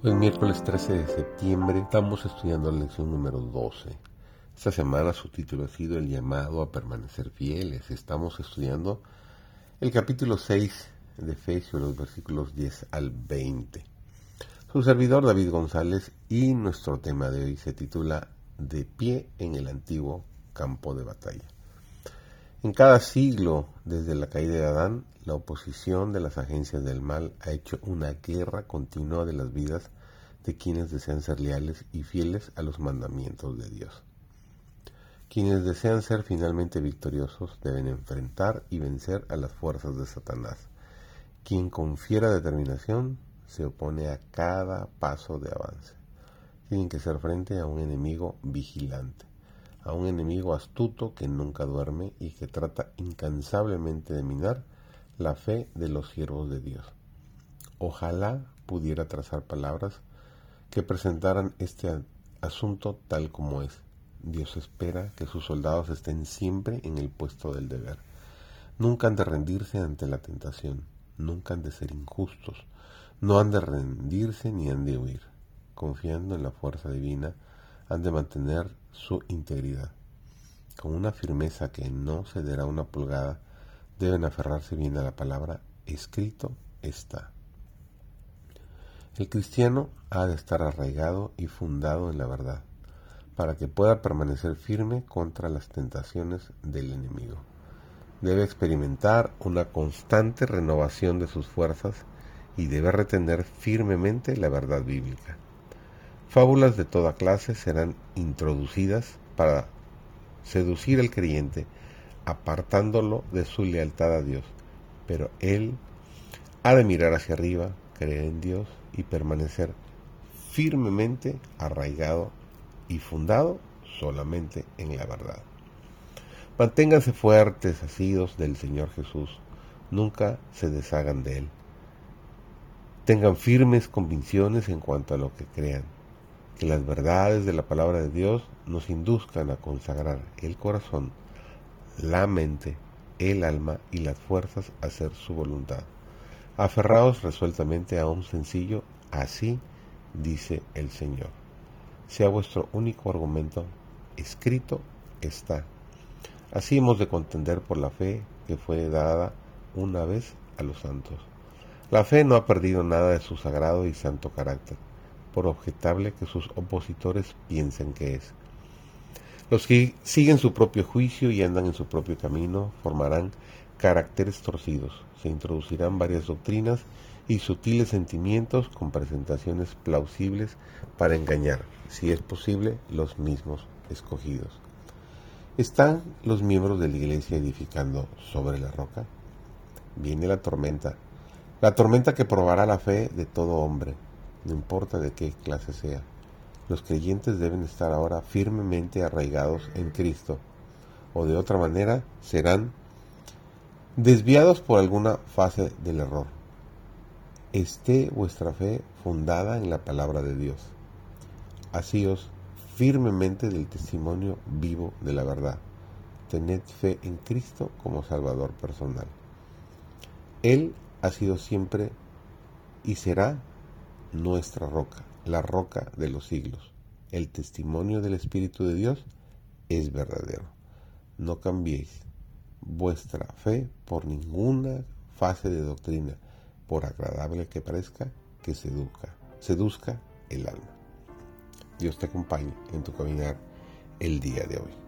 Hoy miércoles 13 de septiembre estamos estudiando la lección número 12. Esta semana su título ha sido El llamado a permanecer fieles. Estamos estudiando el capítulo 6 de Efesios, los versículos 10 al 20. Su servidor David González y nuestro tema de hoy se titula De pie en el antiguo campo de batalla. En cada siglo, desde la caída de Adán, la oposición de las agencias del mal ha hecho una guerra continua de las vidas de quienes desean ser leales y fieles a los mandamientos de Dios. Quienes desean ser finalmente victoriosos deben enfrentar y vencer a las fuerzas de Satanás. Quien con fiera determinación se opone a cada paso de avance. Tienen que ser frente a un enemigo vigilante a un enemigo astuto que nunca duerme y que trata incansablemente de minar la fe de los siervos de Dios. Ojalá pudiera trazar palabras que presentaran este asunto tal como es. Dios espera que sus soldados estén siempre en el puesto del deber. Nunca han de rendirse ante la tentación, nunca han de ser injustos, no han de rendirse ni han de huir. Confiando en la fuerza divina, han de mantener su integridad. Con una firmeza que no cederá una pulgada, deben aferrarse bien a la palabra escrito está. El cristiano ha de estar arraigado y fundado en la verdad, para que pueda permanecer firme contra las tentaciones del enemigo. Debe experimentar una constante renovación de sus fuerzas y debe retener firmemente la verdad bíblica. Fábulas de toda clase serán introducidas para seducir al creyente, apartándolo de su lealtad a Dios. Pero él ha de mirar hacia arriba, creer en Dios y permanecer firmemente arraigado y fundado solamente en la verdad. Manténganse fuertes, asidos del Señor Jesús. Nunca se deshagan de Él. Tengan firmes convicciones en cuanto a lo que crean que las verdades de la palabra de Dios nos induzcan a consagrar el corazón, la mente, el alma y las fuerzas a hacer su voluntad. Aferraos resueltamente a un sencillo, así dice el Señor. Sea vuestro único argumento, escrito está. Así hemos de contender por la fe que fue dada una vez a los santos. La fe no ha perdido nada de su sagrado y santo carácter por objetable que sus opositores piensen que es. Los que siguen su propio juicio y andan en su propio camino formarán caracteres torcidos, se introducirán varias doctrinas y sutiles sentimientos con presentaciones plausibles para engañar, si es posible, los mismos escogidos. ¿Están los miembros de la iglesia edificando sobre la roca? Viene la tormenta, la tormenta que probará la fe de todo hombre no importa de qué clase sea. Los creyentes deben estar ahora firmemente arraigados en Cristo, o de otra manera serán desviados por alguna fase del error. Esté vuestra fe fundada en la palabra de Dios. Asíos firmemente del testimonio vivo de la verdad. Tened fe en Cristo como Salvador personal. Él ha sido siempre y será nuestra roca, la roca de los siglos. El testimonio del Espíritu de Dios es verdadero. No cambiéis vuestra fe por ninguna fase de doctrina, por agradable que parezca, que seduzca, seduzca el alma. Dios te acompañe en tu caminar el día de hoy.